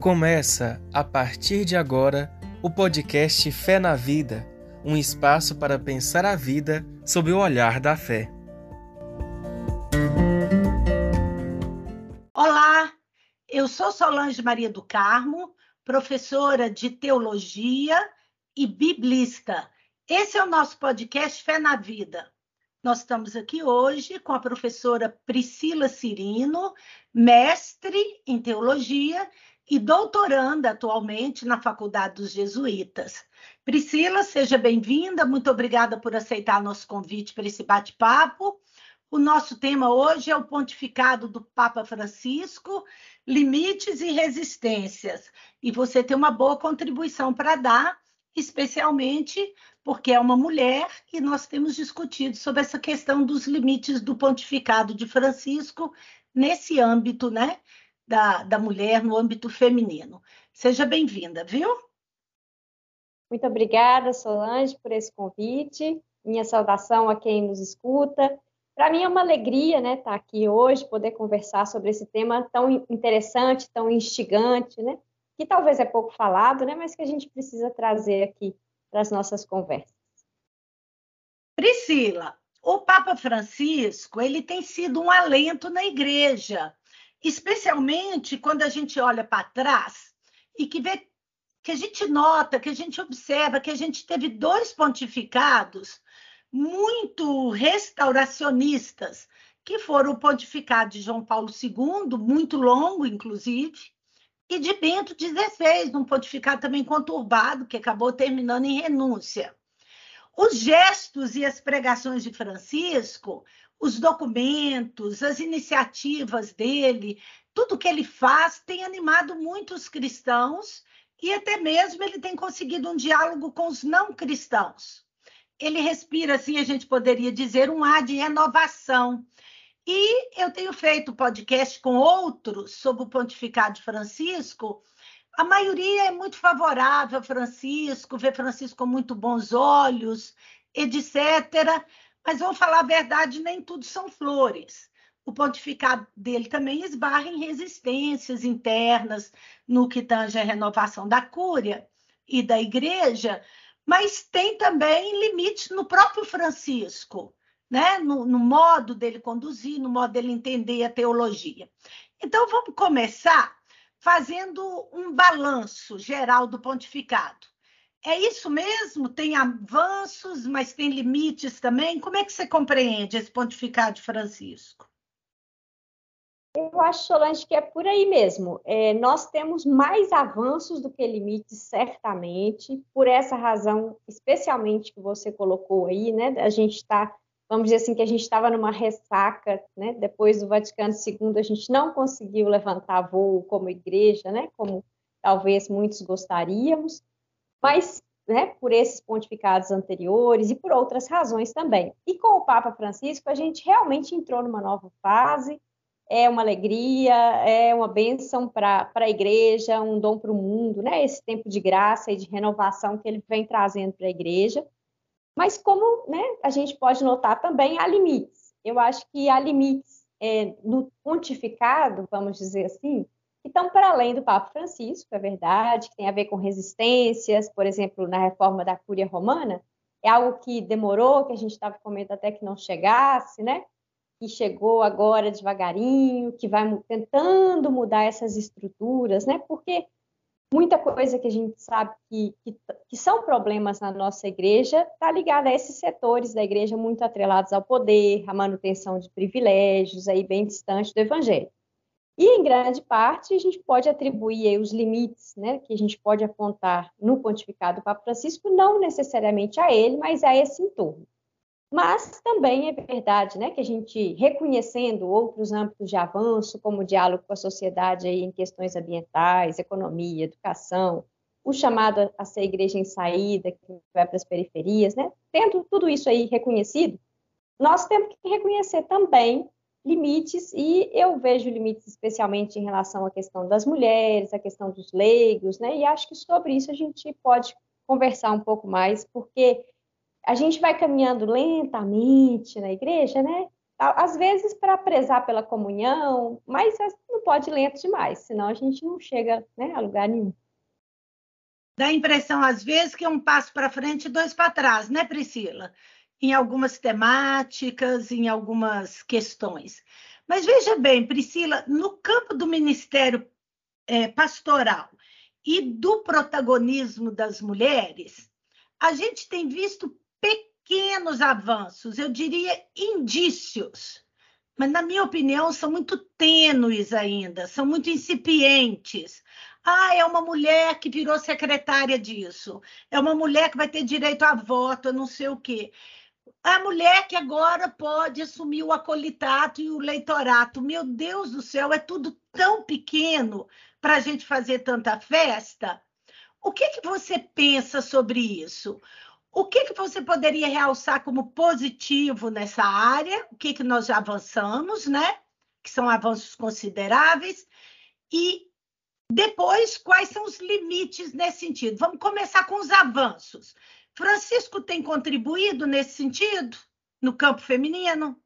Começa, a partir de agora, o podcast Fé na Vida um espaço para pensar a vida sob o olhar da fé. Olá, eu sou Solange Maria do Carmo, professora de teologia e biblista. Esse é o nosso podcast Fé na Vida. Nós estamos aqui hoje com a professora Priscila Cirino, mestre em teologia e doutoranda atualmente na Faculdade dos Jesuítas. Priscila, seja bem-vinda, muito obrigada por aceitar nosso convite para esse bate-papo. O nosso tema hoje é o pontificado do Papa Francisco, limites e resistências. E você tem uma boa contribuição para dar, especialmente porque é uma mulher e nós temos discutido sobre essa questão dos limites do pontificado de Francisco nesse âmbito, né? Da, da mulher no âmbito feminino. Seja bem-vinda, viu? Muito obrigada, Solange, por esse convite. Minha saudação a quem nos escuta. Para mim é uma alegria né, estar aqui hoje, poder conversar sobre esse tema tão interessante, tão instigante, né, que talvez é pouco falado, né, mas que a gente precisa trazer aqui para as nossas conversas. Priscila, o Papa Francisco ele tem sido um alento na igreja especialmente quando a gente olha para trás e que vê que a gente nota, que a gente observa que a gente teve dois pontificados muito restauracionistas, que foram o pontificado de João Paulo II, muito longo, inclusive, e de Bento XVI, um pontificado também conturbado, que acabou terminando em renúncia. Os gestos e as pregações de Francisco os documentos, as iniciativas dele, tudo que ele faz tem animado muitos cristãos e até mesmo ele tem conseguido um diálogo com os não cristãos. Ele respira, assim, a gente poderia dizer, um ar de renovação. E eu tenho feito podcast com outros sobre o pontificado de Francisco. A maioria é muito favorável a Francisco, vê Francisco com muito bons olhos, etc. Mas vamos falar a verdade, nem tudo são flores. O pontificado dele também esbarra em resistências internas no que tange a renovação da cúria e da igreja, mas tem também limites no próprio Francisco, né? no, no modo dele conduzir, no modo dele entender a teologia. Então, vamos começar fazendo um balanço geral do pontificado. É isso mesmo? Tem avanços, mas tem limites também? Como é que você compreende esse pontificado de Francisco? Eu acho, Solange, que é por aí mesmo. É, nós temos mais avanços do que limites, certamente, por essa razão, especialmente que você colocou aí, né? A gente está, vamos dizer assim, que a gente estava numa ressaca, né? Depois do Vaticano II, a gente não conseguiu levantar voo como igreja, né? Como talvez muitos gostaríamos mas né, por esses pontificados anteriores e por outras razões também. E com o Papa Francisco, a gente realmente entrou numa nova fase, é uma alegria, é uma bênção para a igreja, um dom para o mundo, né? Esse tempo de graça e de renovação que ele vem trazendo para a igreja. Mas como né, a gente pode notar também, há limites. Eu acho que há limites é, no pontificado, vamos dizer assim, que estão para além do Papa Francisco, é verdade, que tem a ver com resistências, por exemplo, na reforma da Cúria Romana, é algo que demorou, que a gente estava comentando até que não chegasse, né? Que chegou agora devagarinho, que vai tentando mudar essas estruturas, né? Porque muita coisa que a gente sabe que, que, que são problemas na nossa igreja está ligada a esses setores da igreja muito atrelados ao poder, à manutenção de privilégios, aí bem distante do evangelho. E, em grande parte, a gente pode atribuir os limites né, que a gente pode apontar no pontificado do Papa Francisco, não necessariamente a ele, mas a esse entorno. Mas também é verdade né, que a gente, reconhecendo outros âmbitos de avanço, como o diálogo com a sociedade aí em questões ambientais, economia, educação, o chamado a ser igreja em saída, que vai para as periferias, né, tendo tudo isso aí reconhecido, nós temos que reconhecer também limites, e eu vejo limites especialmente em relação à questão das mulheres, à questão dos leigos, né? E acho que sobre isso a gente pode conversar um pouco mais, porque a gente vai caminhando lentamente na igreja, né? Às vezes para prezar pela comunhão, mas não pode ir lento demais, senão a gente não chega né, a lugar nenhum. Dá a impressão, às vezes, que é um passo para frente e dois para trás, né, Priscila? Em algumas temáticas, em algumas questões. Mas veja bem, Priscila, no campo do ministério é, pastoral e do protagonismo das mulheres, a gente tem visto pequenos avanços, eu diria indícios, mas, na minha opinião, são muito tênues ainda, são muito incipientes. Ah, é uma mulher que virou secretária disso, é uma mulher que vai ter direito a voto, não sei o quê. A mulher que agora pode assumir o acolitato e o leitorato. Meu Deus do céu, é tudo tão pequeno para a gente fazer tanta festa. O que, que você pensa sobre isso? O que, que você poderia realçar como positivo nessa área? O que, que nós já avançamos, né? Que são avanços consideráveis. E depois, quais são os limites nesse sentido? Vamos começar com os avanços. Francisco tem contribuído nesse sentido, no campo feminino?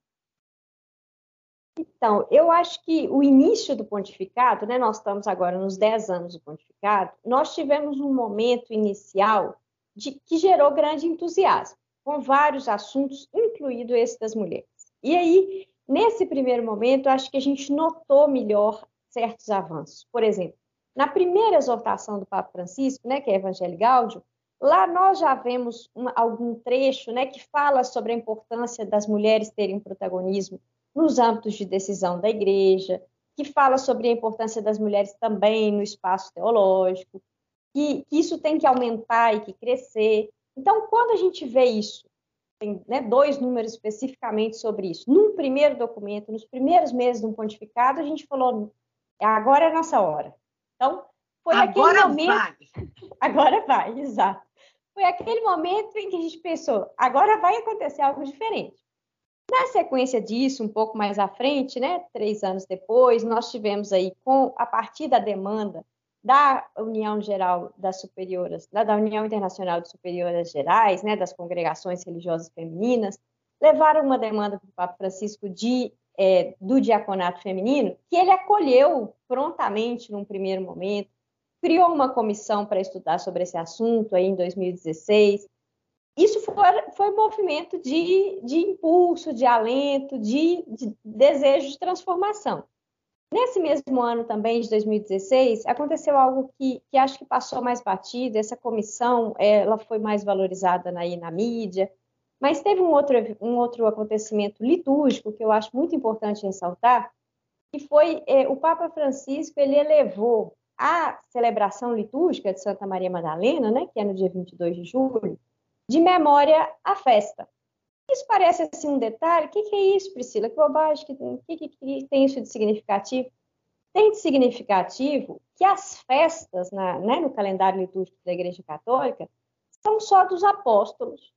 Então, eu acho que o início do pontificado, né, nós estamos agora nos 10 anos do pontificado, nós tivemos um momento inicial de, que gerou grande entusiasmo, com vários assuntos, incluído esse das mulheres. E aí, nesse primeiro momento, acho que a gente notou melhor certos avanços. Por exemplo, na primeira exortação do Papa Francisco, né, que é Evangelho Gáudio, lá nós já vemos algum trecho né, que fala sobre a importância das mulheres terem protagonismo nos âmbitos de decisão da igreja, que fala sobre a importância das mulheres também no espaço teológico, que, que isso tem que aumentar e que crescer. Então, quando a gente vê isso, tem né, dois números especificamente sobre isso. Num primeiro documento, nos primeiros meses do pontificado, a gente falou: agora é a nossa hora. Então, foi agora aquele momento. Vai. Agora vai, exato. Foi aquele momento em que a gente pensou: agora vai acontecer algo diferente. Na sequência disso, um pouco mais à frente, né, três anos depois, nós tivemos aí, com a partir da demanda da União Geral das Superioras, da União Internacional de Superioras Gerais, né, das congregações religiosas femininas, levaram uma demanda para o Papa Francisco de, é, do diaconato feminino, que ele acolheu prontamente num primeiro momento, criou uma comissão para estudar sobre esse assunto aí em 2016. Isso foi, foi um movimento de, de impulso, de alento, de, de desejo de transformação. Nesse mesmo ano também, de 2016, aconteceu algo que, que acho que passou mais batido, essa comissão ela foi mais valorizada na, na mídia, mas teve um outro, um outro acontecimento litúrgico que eu acho muito importante ressaltar, que foi é, o Papa Francisco, ele elevou a celebração litúrgica de Santa Maria Madalena, né, que é no dia 22 de julho, de memória à festa. Isso parece assim um detalhe. O que, que é isso, Priscila? Que bobagem. O que, que, que, tem isso de significativo? Tem de significativo que as festas na, né, no calendário litúrgico da Igreja Católica são só dos apóstolos.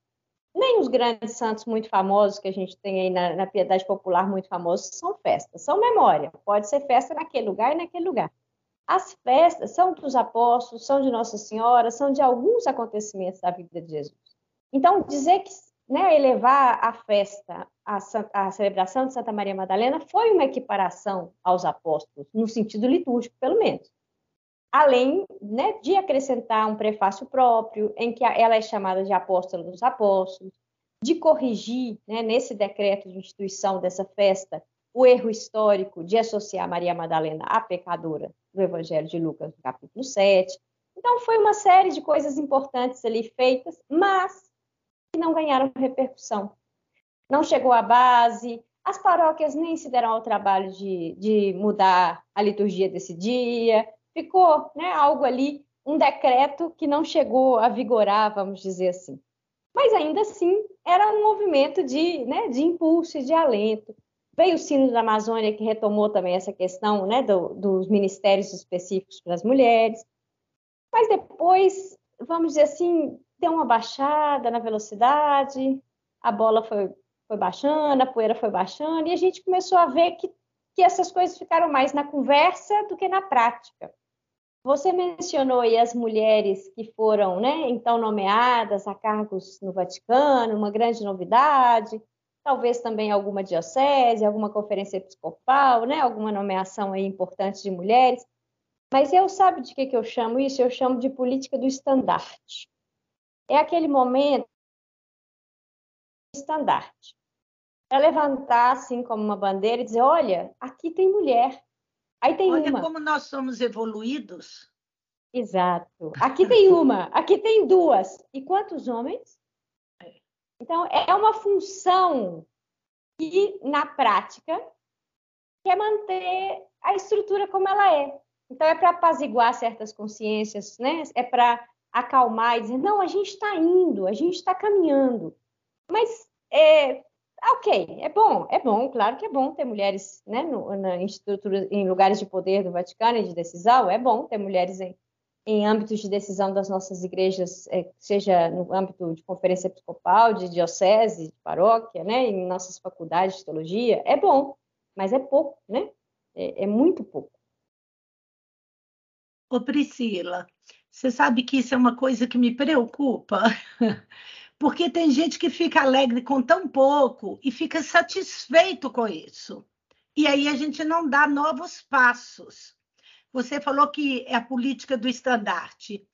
Nem os grandes santos muito famosos que a gente tem aí na, na piedade popular muito famosos são festas, são memória. Pode ser festa naquele lugar e naquele lugar. As festas são dos apóstolos, são de Nossa Senhora, são de alguns acontecimentos da vida de Jesus. Então, dizer que né, elevar a festa, a, a, celebração de Santa Maria Madalena foi uma equiparação aos apóstolos, no sentido litúrgico, pelo menos. Além né, de acrescentar um prefácio próprio, em que ela é chamada de apóstola dos apóstolos, de corrigir, né, nesse decreto de instituição dessa festa, o erro histórico de associar Maria Madalena à pecadora do Evangelho de Lucas, no capítulo 7. Então, foi uma série de coisas importantes ali feitas, mas que não ganharam repercussão. Não chegou à base, as paróquias nem se deram ao trabalho de, de mudar a liturgia desse dia, ficou né, algo ali, um decreto que não chegou a vigorar, vamos dizer assim. Mas ainda assim, era um movimento de, né, de impulso e de alento. Veio o Sino da Amazônia, que retomou também essa questão né, do, dos ministérios específicos para as mulheres. Mas depois, vamos dizer assim, deu uma baixada na velocidade, a bola foi, foi baixando, a poeira foi baixando, e a gente começou a ver que, que essas coisas ficaram mais na conversa do que na prática. Você mencionou aí as mulheres que foram, né, então nomeadas a cargos no Vaticano, uma grande novidade. Talvez também alguma diocese, alguma conferência episcopal, né? Alguma nomeação aí importante de mulheres. Mas eu sabe de que, que eu chamo isso? Eu chamo de política do estandarte. É aquele momento estandarte. É levantar assim como uma bandeira e dizer, olha, aqui tem mulher. Aí tem olha uma. como nós somos evoluídos. Exato. Aqui tem uma, aqui tem duas. E quantos homens? Então, é uma função que, na prática, quer manter a estrutura como ela é. Então, é para apaziguar certas consciências, né? É para acalmar e dizer, não, a gente está indo, a gente está caminhando. Mas, é, ok, é bom, é bom, claro que é bom ter mulheres né, no, na estrutura, em lugares de poder do Vaticano e de decisão, é bom ter mulheres em, em âmbitos de decisão das nossas igrejas, é, seja no âmbito de conferência episcopal, de diocese, de paróquia, né, em nossas faculdades de teologia, é bom, mas é pouco, né? É, é muito pouco. Ô Priscila, você sabe que isso é uma coisa que me preocupa, porque tem gente que fica alegre com tão pouco e fica satisfeito com isso. E aí a gente não dá novos passos. Você falou que é a política do estandarte.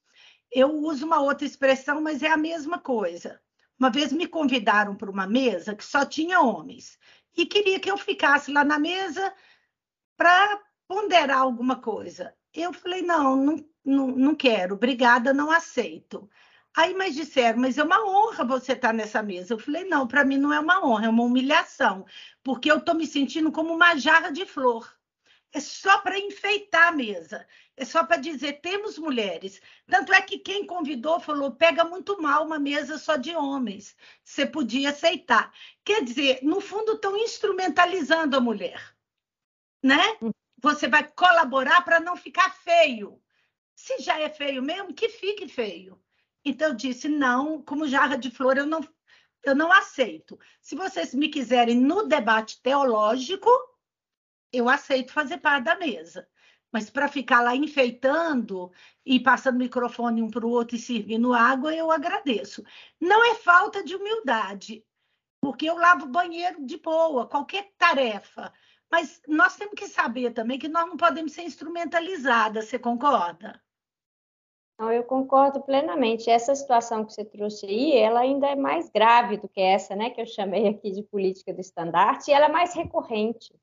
Eu uso uma outra expressão, mas é a mesma coisa. Uma vez me convidaram para uma mesa que só tinha homens e queria que eu ficasse lá na mesa para ponderar alguma coisa. Eu falei, não, não, não, quero, obrigada, não aceito. Aí, mas disseram, mas é uma honra você estar nessa mesa. Eu falei, não, para mim não é uma honra, é uma humilhação, porque eu estou me sentindo como uma jarra de flor. É só para enfeitar a mesa, é só para dizer, temos mulheres. Tanto é que quem convidou falou, pega muito mal uma mesa só de homens, você podia aceitar. Quer dizer, no fundo, estão instrumentalizando a mulher, né? Você vai colaborar para não ficar feio. Se já é feio mesmo, que fique feio. Então eu disse: não, como jarra de flor, eu não, eu não aceito. Se vocês me quiserem no debate teológico, eu aceito fazer parte da mesa. Mas para ficar lá enfeitando e passando microfone um para o outro e servindo água, eu agradeço. Não é falta de humildade, porque eu lavo banheiro de boa, qualquer tarefa. Mas nós temos que saber também que nós não podemos ser instrumentalizadas, você concorda? Não, eu concordo plenamente. Essa situação que você trouxe aí, ela ainda é mais grave do que essa, né, que eu chamei aqui de política do estandarte, e ela é mais recorrente.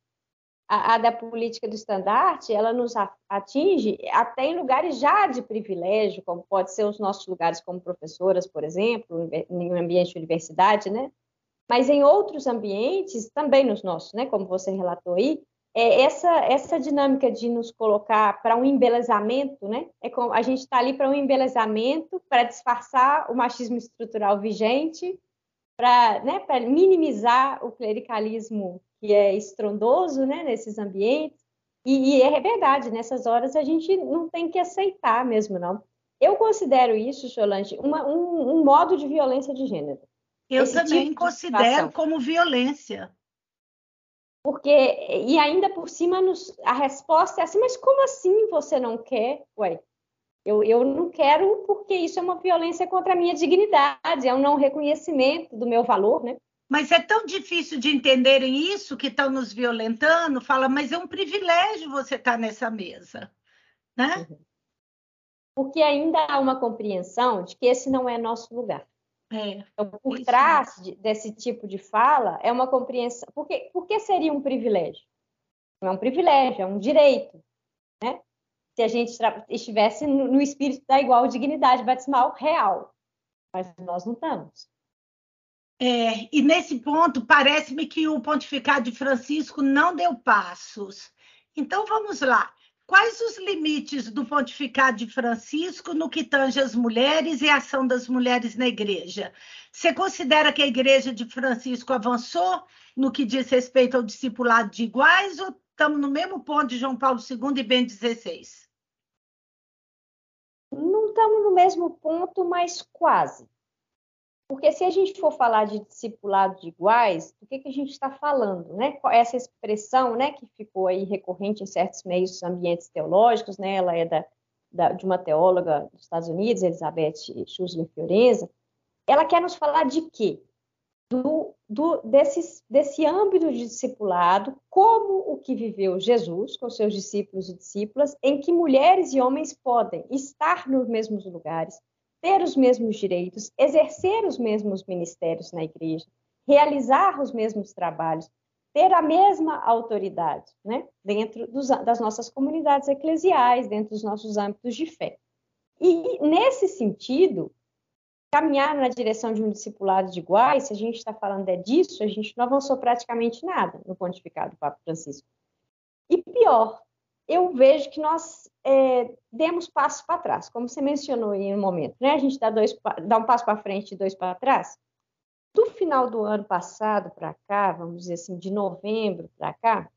A, a, da política do estandarte, ela nos atinge até em lugares já de privilégio, como pode ser os nossos lugares como professoras, por exemplo, em um ambiente de universidade, né? Mas em outros ambientes, também nos nossos, né, como você relatou aí, é essa, essa dinâmica de nos colocar para um embelezamento, né? É como, a gente está ali para um embelezamento, para disfarçar o machismo estrutural vigente, para né, minimizar o clericalismo que é estrondoso né, nesses ambientes. E, e, é verdade, nessas horas a gente não tem que aceitar mesmo, não. Eu considero isso, Solange, uma, um, um modo de violência de gênero. Eu Esse também tipo considero como violência. Porque, e ainda por cima, nos, a resposta é assim, mas como assim você não quer? Ué, eu, eu não quero porque isso é uma violência contra a minha dignidade, é um não reconhecimento do meu valor, né? Mas é tão difícil de entenderem isso que estão nos violentando, fala, mas é um privilégio você estar nessa mesa, né? Uhum. Porque ainda há uma compreensão de que esse não é nosso lugar. É, então, por trás de, desse tipo de fala é uma compreensão. Por que, por que seria um privilégio? Não é um privilégio, é um direito. Né? Se a gente estivesse no, no espírito da igual dignidade batismal real. Mas nós não estamos. É, e nesse ponto, parece-me que o pontificado de Francisco não deu passos. Então, vamos lá. Quais os limites do pontificado de Francisco no que tange as mulheres e a ação das mulheres na igreja? Você considera que a igreja de Francisco avançou no que diz respeito ao discipulado de iguais ou estamos no mesmo ponto de João Paulo II e Bento XVI? Não estamos no mesmo ponto, mas quase. Porque se a gente for falar de discipulado de iguais, do que, que a gente está falando, né? Essa expressão, né, que ficou aí recorrente em certos meios ambientes teológicos, né? Ela é da, da de uma teóloga dos Estados Unidos, Elizabeth Schusler Fiorenza. Ela quer nos falar de quê? do, do, desses, desse âmbito de discipulado, como o que viveu Jesus com seus discípulos e discípulas, em que mulheres e homens podem estar nos mesmos lugares, ter os mesmos direitos, exercer os mesmos ministérios na igreja, realizar os mesmos trabalhos, ter a mesma autoridade, né, dentro dos, das nossas comunidades eclesiais, dentro dos nossos âmbitos de fé. E, nesse sentido, caminhar na direção de um discipulado de iguais, se a gente está falando é disso, a gente não avançou praticamente nada no pontificado do Papa Francisco. E pior, eu vejo que nós é, demos passos para trás, como você mencionou em um momento, né? A gente dá, dois, dá um passo para frente e dois para trás. Do final do ano passado para cá, vamos dizer assim, de novembro para cá,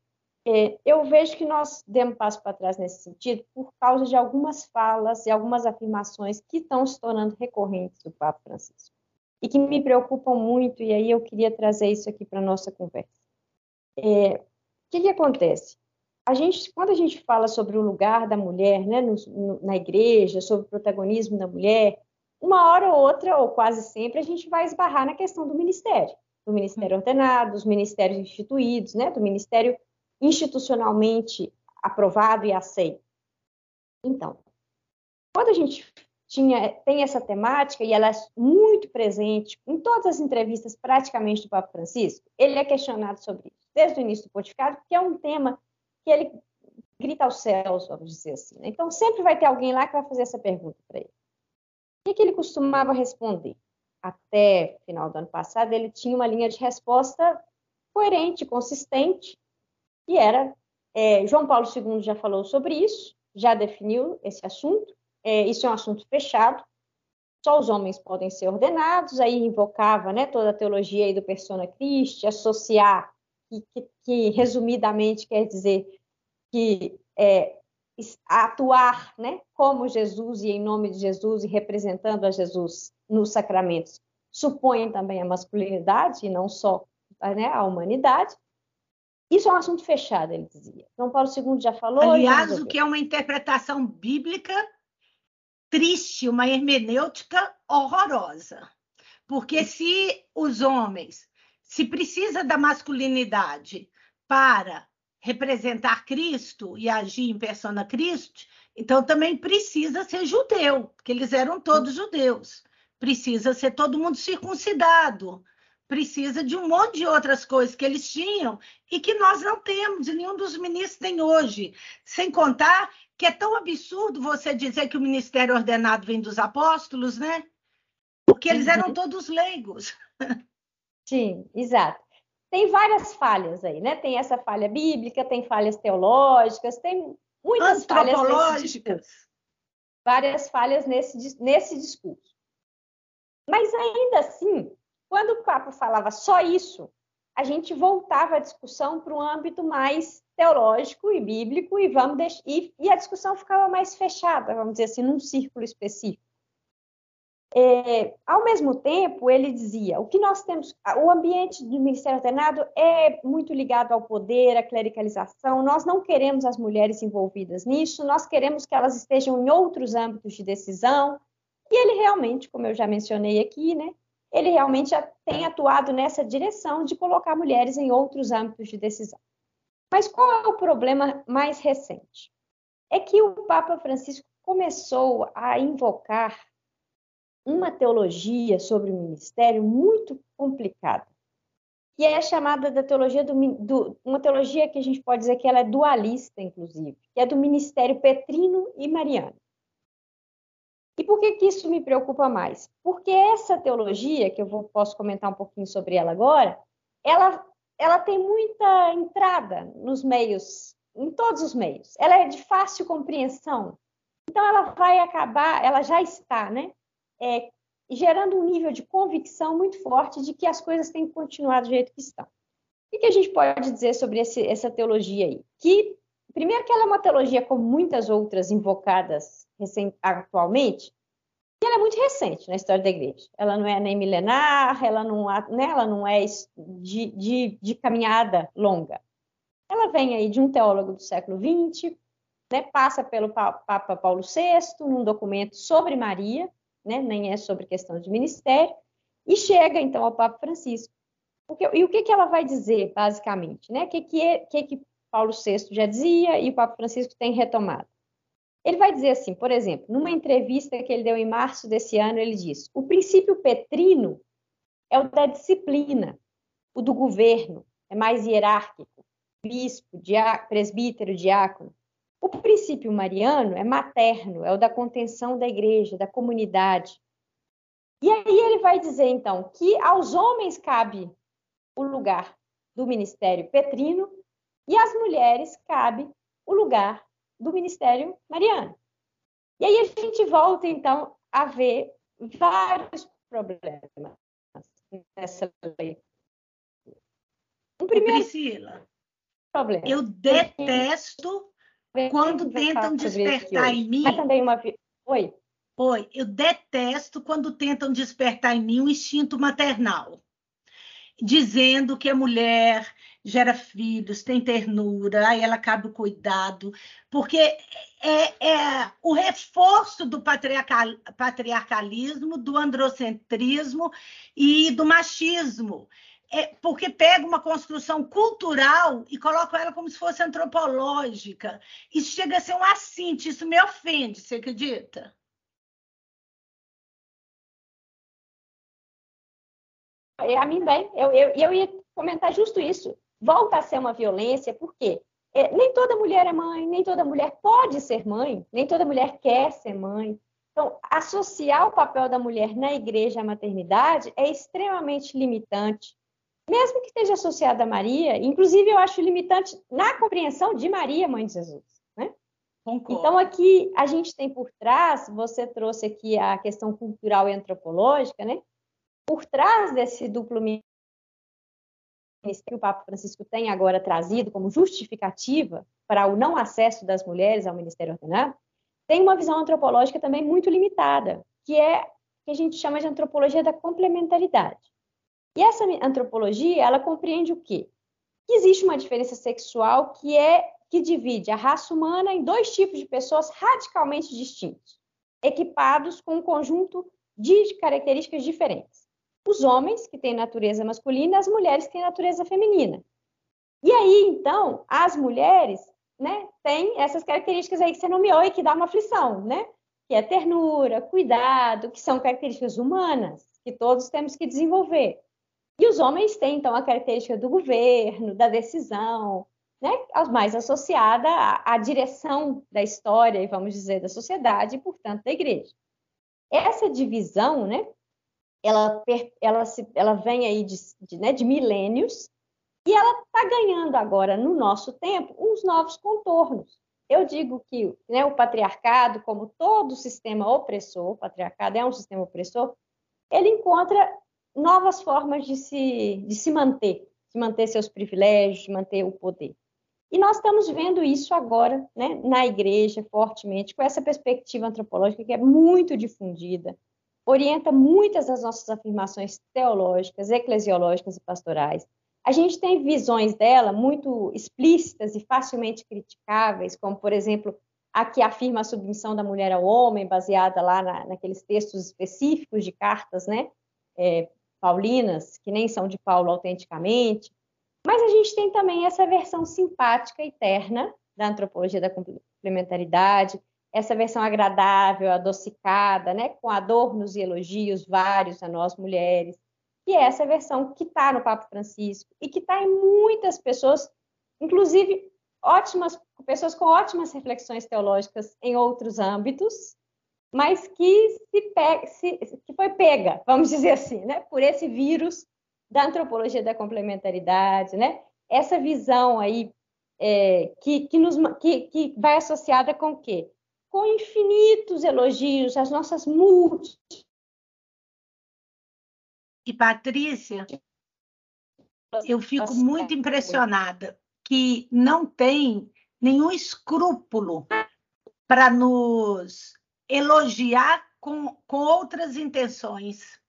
é, eu vejo que nós demos passo para trás nesse sentido por causa de algumas falas e algumas afirmações que estão se tornando recorrentes do Papa Francisco e que me preocupam muito, e aí eu queria trazer isso aqui para a nossa conversa. É, o que, que, acontece? A gente, quando a gente fala sobre o lugar da mulher né, no, no, na igreja, sobre o protagonismo da mulher, uma hora ou outra, ou quase sempre, a gente vai esbarrar na questão do ministério, do ministério ordenado, dos ministérios instituídos, né, do ministério institucionalmente aprovado e aceito. Então, quando a gente tinha, tem essa temática, e ela é muito presente em todas as entrevistas praticamente do Papa Francisco, ele é questionado sobre isso, desde o início do pontificado, porque é um tema que ele grita aos céus, vamos dizer assim. Né? Então, sempre vai ter alguém lá que vai fazer essa pergunta para ele. O que, que ele costumava responder? Até final do ano passado, ele tinha uma linha de resposta coerente, consistente, e era é, João Paulo II já falou sobre isso, já definiu esse assunto. É, isso é um assunto fechado. Só os homens podem ser ordenados. Aí invocava, né, toda a teologia do persona Christi, associar que, que, resumidamente quer dizer que é, atuar, né, como Jesus e em nome de Jesus e representando a Jesus nos sacramentos supõe também a masculinidade e não só né, a humanidade. Isso é um assunto fechado, ele dizia. João Paulo II já falou. Aliás, o que é uma interpretação bíblica triste, uma hermenêutica horrorosa. Porque se os homens, se precisa da masculinidade para representar Cristo e agir em persona Cristo, então também precisa ser judeu, porque eles eram todos judeus. Precisa ser todo mundo circuncidado, precisa de um monte de outras coisas que eles tinham e que nós não temos, e nenhum dos ministros tem hoje. Sem contar que é tão absurdo você dizer que o ministério ordenado vem dos apóstolos, né? Porque eles eram todos leigos. Sim, exato. Tem várias falhas aí, né? Tem essa falha bíblica, tem falhas teológicas, tem muitas falhas antropológicas. Várias falhas nesse, nesse discurso. Mas ainda assim, quando o Papa falava só isso, a gente voltava a discussão para um âmbito mais teológico e bíblico e vamos deix... e, e, a discussão ficava mais fechada, vamos dizer assim, num círculo específico. É, ao mesmo tempo, ele dizia: o que nós temos, o ambiente do Ministério Ordenado é muito ligado ao poder, à clericalização. Nós não queremos as mulheres envolvidas nisso, nós queremos que elas estejam em outros âmbitos de decisão. E ele realmente, como eu já mencionei aqui, né, ele realmente tem atuado nessa direção de colocar mulheres em outros âmbitos de decisão. Mas qual é o problema mais recente? É que o Papa Francisco começou a invocar uma teologia sobre o ministério muito complicada, que é chamada da teologia do, do, uma teologia que a gente pode dizer que ela é dualista, inclusive, que é do ministério petrino e mariano. E por que, que isso me preocupa mais? Porque essa teologia, que eu vou, posso comentar um pouquinho sobre ela agora, ela, ela tem muita entrada nos meios, em todos os meios. Ela é de fácil compreensão. Então, ela vai acabar, ela já está, né? É, gerando um nível de convicção muito forte de que as coisas têm que continuar do jeito que estão. O que a gente pode dizer sobre esse, essa teologia aí? Que, primeiro, que ela é uma teologia como muitas outras invocadas atualmente, e ela é muito recente na história da igreja. Ela não é nem milenar, ela não, né, ela não é de, de, de caminhada longa. Ela vem aí de um teólogo do século XX, né, passa pelo Papa Paulo VI, num documento sobre Maria, né, nem é sobre questão de ministério, e chega então ao Papa Francisco. E o que, que ela vai dizer, basicamente? Né? O que, que, é, que, que Paulo VI já dizia e o Papa Francisco tem retomado? Ele vai dizer assim, por exemplo, numa entrevista que ele deu em março desse ano, ele diz: o princípio petrino é o da disciplina, o do governo, é mais hierárquico, bispo, diá, presbítero, diácono. O princípio mariano é materno, é o da contenção da igreja, da comunidade. E aí ele vai dizer, então, que aos homens cabe o lugar do ministério petrino e às mulheres cabe o lugar do ministério mariano. E aí a gente volta, então, a ver vários problemas nessa lei. Um primeiro Priscila, problema. Eu detesto quando tentam despertar em mim. Mas também uma. Oi. Oi, eu detesto quando tentam despertar em mim o instinto maternal, dizendo que a mulher gera filhos, tem ternura, aí ela cabe o cuidado, porque é, é o reforço do patriarcal, patriarcalismo, do androcentrismo e do machismo é porque pega uma construção cultural e coloca ela como se fosse antropológica. Isso chega a ser um assinte, isso me ofende, você acredita? É, a mim bem, eu, eu, eu ia comentar justo isso. Volta a ser uma violência, por quê? É, nem toda mulher é mãe, nem toda mulher pode ser mãe, nem toda mulher quer ser mãe. Então, associar o papel da mulher na igreja à maternidade é extremamente limitante mesmo que esteja associada a Maria, inclusive eu acho limitante na compreensão de Maria, mãe de Jesus. Né? Então, aqui a gente tem por trás, você trouxe aqui a questão cultural e antropológica, né? Por trás desse duplo ministério que o Papa Francisco tem agora trazido como justificativa para o não acesso das mulheres ao ministério ordenado, tem uma visão antropológica também muito limitada, que é que a gente chama de antropologia da complementaridade. E essa antropologia, ela compreende o quê? Que existe uma diferença sexual que é que divide a raça humana em dois tipos de pessoas radicalmente distintos, equipados com um conjunto de características diferentes. Os homens, que têm natureza masculina, as mulheres, que têm natureza feminina. E aí, então, as mulheres né, têm essas características aí que você nomeou e que dá uma aflição, né? Que é ternura, cuidado, que são características humanas, que todos temos que desenvolver. E os homens têm, então, a característica do governo, da decisão, né, mais associada à, direção da história, e vamos dizer, da sociedade e, portanto, da igreja. Essa divisão, né, ela, ela, se, ela vem aí de, de, né, de milênios e ela está ganhando agora, no nosso tempo, uns novos contornos. Eu digo que né, o patriarcado, como todo sistema opressor, o patriarcado é um sistema opressor, ele encontra novas formas de se, de se manter, de manter seus privilégios, de manter o poder. E nós estamos vendo isso agora né, na igreja fortemente, com essa perspectiva antropológica que é muito difundida, orienta muitas das nossas afirmações teológicas, eclesiológicas e pastorais. A gente tem visões dela muito explícitas e facilmente criticáveis, como, por exemplo, a que afirma a submissão da mulher ao homem, baseada lá na, naqueles textos específicos de cartas, né, é, paulinas, que nem são de Paulo autenticamente, mas a gente tem também essa versão simpática e terna da antropologia da complementaridade, essa versão agradável, adocicada, né, com adornos e elogios vários a nós mulheres, e é essa versão que está no Papa Francisco e que está em muitas pessoas, inclusive ótimas pessoas com ótimas reflexões teológicas em outros âmbitos, mas que, se pega, se, que foi pega, vamos dizer assim, né, por esse vírus da antropologia da complementaridade, né? Essa visão aí é, que, que, nos, que, que vai associada com o quê? Com infinitos elogios às nossas multas. E Patrícia, eu fico muito impressionada que não tem nenhum escrúpulo para nos elogiar com, com outras intenções.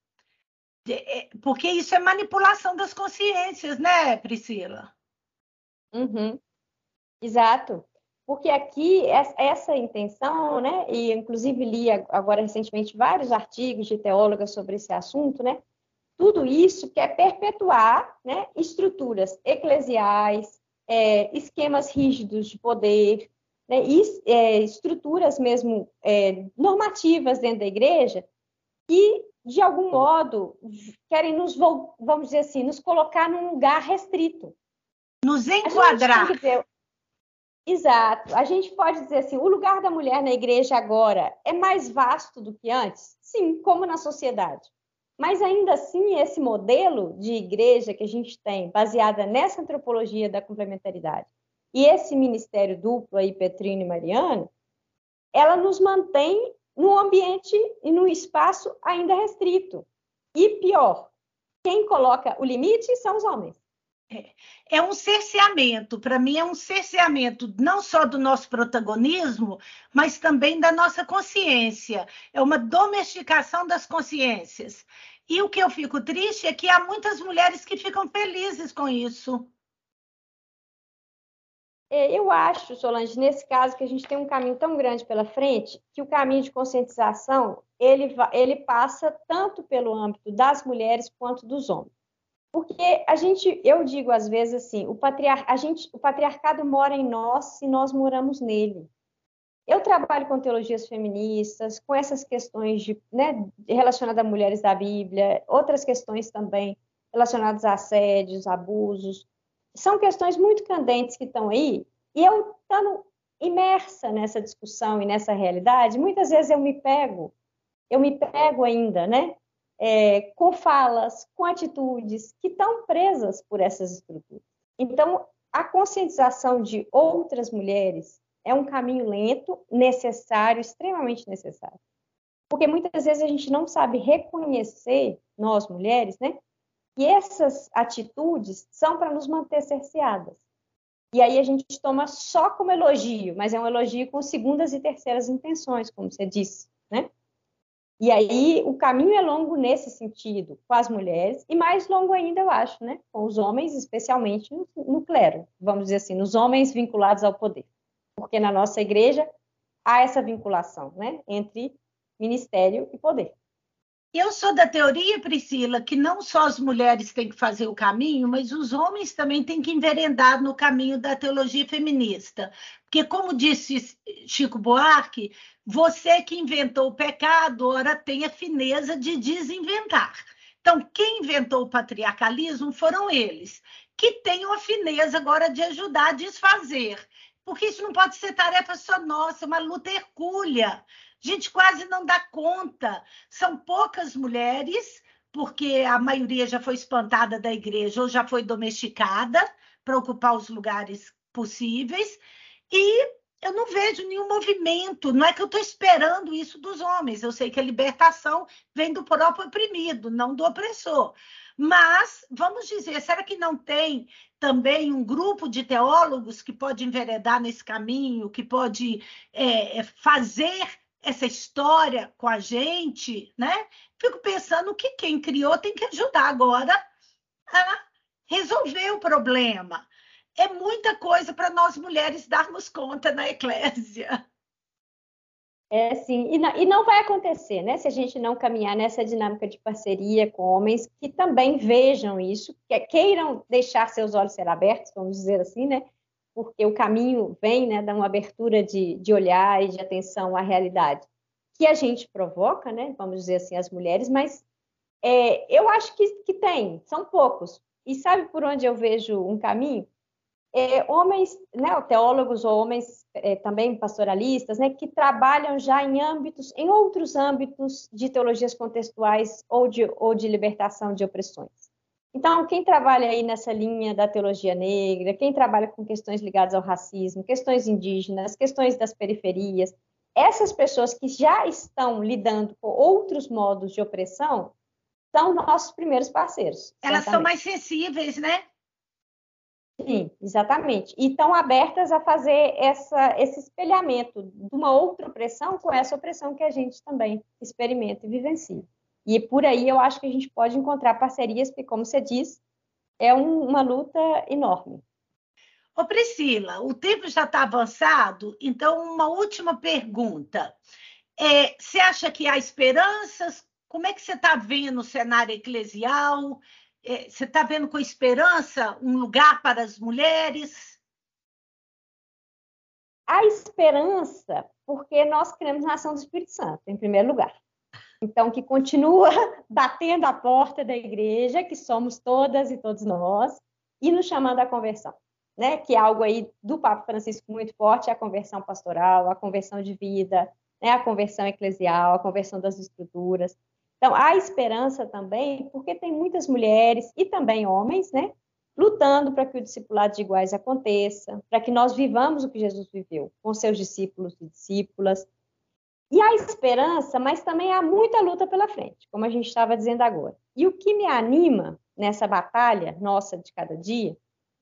É, porque isso é manipulação das consciências, né, Priscila? Uhum. Exato. Porque aqui, essa intenção, né, e inclusive li agora recentemente vários artigos de teólogas sobre esse assunto, né, tudo isso quer perpetuar né, estruturas eclesiais, é, esquemas rígidos de poder, né, e, é, estruturas mesmo é, normativas dentro da igreja que, de algum modo, querem nos, vamos dizer assim, nos colocar num lugar restrito. Nos enquadrar. Dizer, exato. A gente pode dizer assim, o lugar da mulher na igreja agora é mais vasto do que antes? Sim, como na sociedade. Mas ainda assim, esse modelo de igreja que a gente tem, baseada nessa antropologia da complementaridade, e esse ministério duplo aí, Petrino e Mariano, ela nos mantém num ambiente e num espaço ainda restrito. E pior, quem coloca o limite são os homens. É, é um cerceamento, para mim é um cerceamento não só do nosso protagonismo, mas também da nossa consciência. É uma domesticação das consciências. E o que eu fico triste é que há muitas mulheres que ficam felizes com isso. É, eu acho, Solange, nesse caso que a gente tem um caminho tão grande pela frente, que o caminho de conscientização ele, ele passa tanto pelo âmbito das mulheres quanto dos homens. Porque a gente, eu digo às vezes assim, o, patriar, a gente, o patriarcado mora em nós e nós moramos nele. Eu trabalho com teologias feministas, com essas questões de, né, relacionadas a mulheres da Bíblia, outras questões também relacionadas a assédios, abusos. São questões muito candentes que estão aí, e eu estando imersa nessa discussão e nessa realidade, muitas vezes eu me pego, eu me pego ainda, né? é, com falas, com atitudes que estão presas por essas estruturas. Então, a conscientização de outras mulheres é um caminho lento, necessário, extremamente necessário. Porque muitas vezes a gente não sabe reconhecer, nós mulheres, né, que essas atitudes são para nos manter cerceadas. E aí a gente toma só como elogio, mas é um elogio com segundas e terceiras intenções, como você disse, né? E aí o caminho é longo nesse sentido com as mulheres e mais longo ainda, eu acho, né, com os homens, especialmente no, no clero, vamos dizer assim, nos homens vinculados ao poder, porque na nossa igreja há essa vinculação, né, entre ministério e poder. Eu sou da teoria, Priscila, que não só as mulheres têm que fazer o caminho, mas os homens também têm que enveredar no caminho da teologia feminista. Porque, como disse Chico Buarque, você que inventou o pecado, ora tem a fineza de desinventar. Então, quem inventou o patriarcalismo foram eles, que têm a fineza agora de ajudar a desfazer. Porque isso não pode ser tarefa só nossa, é uma luta hercúlea gente quase não dá conta. São poucas mulheres, porque a maioria já foi espantada da igreja ou já foi domesticada para ocupar os lugares possíveis. E eu não vejo nenhum movimento. Não é que eu estou esperando isso dos homens. Eu sei que a libertação vem do próprio oprimido, não do opressor. Mas, vamos dizer, será que não tem também um grupo de teólogos que pode enveredar nesse caminho, que pode é, fazer essa história com a gente, né? Fico pensando que quem criou tem que ajudar agora a resolver o problema. É muita coisa para nós mulheres darmos conta na eclésia. É sim, e não, e não, vai acontecer, né? Se a gente não caminhar nessa dinâmica de parceria com homens que também vejam isso, que queiram deixar seus olhos ser abertos, vamos dizer assim, né? Porque o caminho vem né, da uma abertura de, de olhar e de atenção à realidade que a gente provoca, né, vamos dizer assim, as mulheres, mas é, eu acho que, que tem, são poucos. E sabe por onde eu vejo um caminho? É, homens, né, teólogos ou homens é, também pastoralistas, né, que trabalham já em âmbitos, em outros âmbitos de teologias contextuais ou de, ou de libertação de opressões. Então, quem trabalha aí nessa linha da teologia negra, quem trabalha com questões ligadas ao racismo, questões indígenas, questões das periferias, essas pessoas que já estão lidando com outros modos de opressão são nossos primeiros parceiros. Elas certamente. são mais sensíveis, né? Sim, exatamente. E estão abertas a fazer essa, esse espelhamento de uma outra opressão com essa opressão que a gente também experimenta e vivencia. E por aí eu acho que a gente pode encontrar parcerias, porque, como você diz, é um, uma luta enorme. Ô Priscila, o tempo já está avançado, então uma última pergunta. É, você acha que há esperanças Como é que você está vendo o cenário eclesial? É, você está vendo com esperança um lugar para as mulheres? A esperança, porque nós cremos na ação do Espírito Santo, em primeiro lugar. Então, que continua batendo a porta da igreja, que somos todas e todos nós, e nos chamando à conversão, né? Que é algo aí do Papa Francisco muito forte, a conversão pastoral, a conversão de vida, né? a conversão eclesial, a conversão das estruturas. Então, há esperança também, porque tem muitas mulheres e também homens, né? Lutando para que o discipulado de iguais aconteça, para que nós vivamos o que Jesus viveu, com seus discípulos e discípulas. E há esperança, mas também há muita luta pela frente, como a gente estava dizendo agora. E o que me anima nessa batalha nossa de cada dia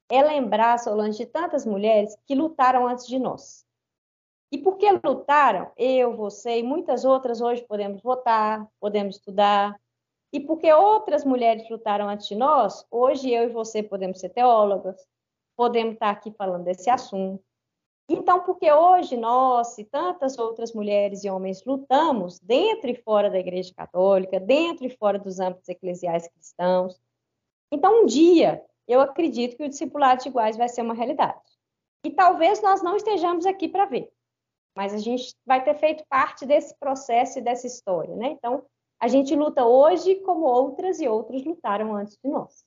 é lembrar, Solange, de tantas mulheres que lutaram antes de nós. E porque lutaram, eu, você e muitas outras hoje podemos votar, podemos estudar. E porque outras mulheres lutaram antes de nós, hoje eu e você podemos ser teólogas, podemos estar aqui falando desse assunto. Então, porque hoje nós e tantas outras mulheres e homens lutamos dentro e fora da Igreja Católica, dentro e fora dos âmbitos eclesiais cristãos, então, um dia, eu acredito que o discipulado de iguais vai ser uma realidade. E talvez nós não estejamos aqui para ver, mas a gente vai ter feito parte desse processo e dessa história, né? Então, a gente luta hoje como outras e outros lutaram antes de nós.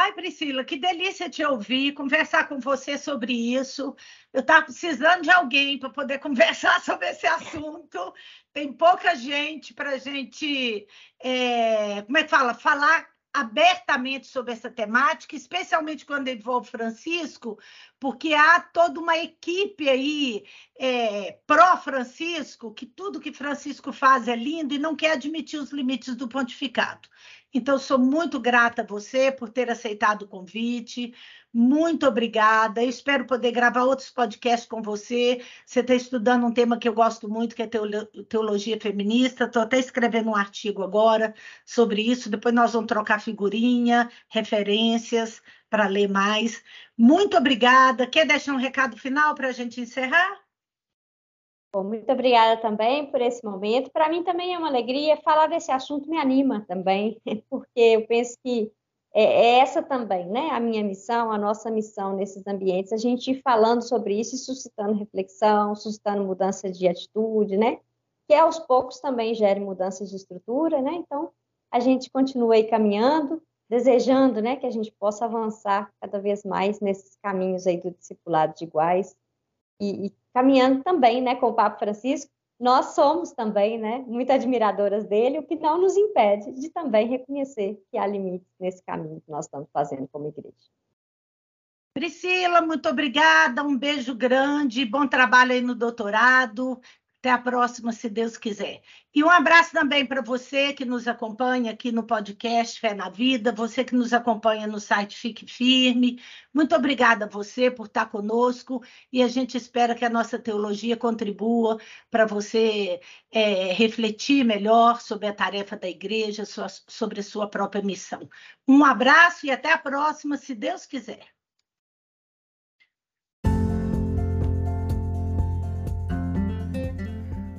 Ai, Priscila, que delícia te ouvir, conversar com você sobre isso. Eu estava precisando de alguém para poder conversar sobre esse assunto. Tem pouca gente para a gente, é, como é que fala? Falar abertamente sobre essa temática, especialmente quando envolve Francisco, porque há toda uma equipe aí é, pró-Francisco, que tudo que Francisco faz é lindo e não quer admitir os limites do pontificado. Então, sou muito grata a você por ter aceitado o convite. Muito obrigada. Eu espero poder gravar outros podcasts com você. Você está estudando um tema que eu gosto muito, que é teologia feminista. Estou até escrevendo um artigo agora sobre isso. Depois nós vamos trocar figurinha, referências para ler mais. Muito obrigada. Quer deixar um recado final para a gente encerrar? Bom, muito obrigada também por esse momento. Para mim também é uma alegria falar desse assunto, me anima também, porque eu penso que é, é essa também, né? A minha missão, a nossa missão nesses ambientes, a gente ir falando sobre isso e suscitando reflexão, suscitando mudança de atitude, né? Que aos poucos também gere mudanças de estrutura, né? Então, a gente continua aí caminhando, desejando, né, que a gente possa avançar cada vez mais nesses caminhos aí do discipulado de iguais e, e caminhando também, né, com o Papa Francisco, nós somos também, né, muito admiradoras dele, o que não nos impede de também reconhecer que há limites nesse caminho que nós estamos fazendo como igreja. Priscila, muito obrigada, um beijo grande, bom trabalho aí no doutorado. Até a próxima, se Deus quiser. E um abraço também para você que nos acompanha aqui no podcast Fé na Vida, você que nos acompanha no site Fique Firme. Muito obrigada a você por estar conosco e a gente espera que a nossa teologia contribua para você é, refletir melhor sobre a tarefa da igreja, sobre a sua própria missão. Um abraço e até a próxima, se Deus quiser.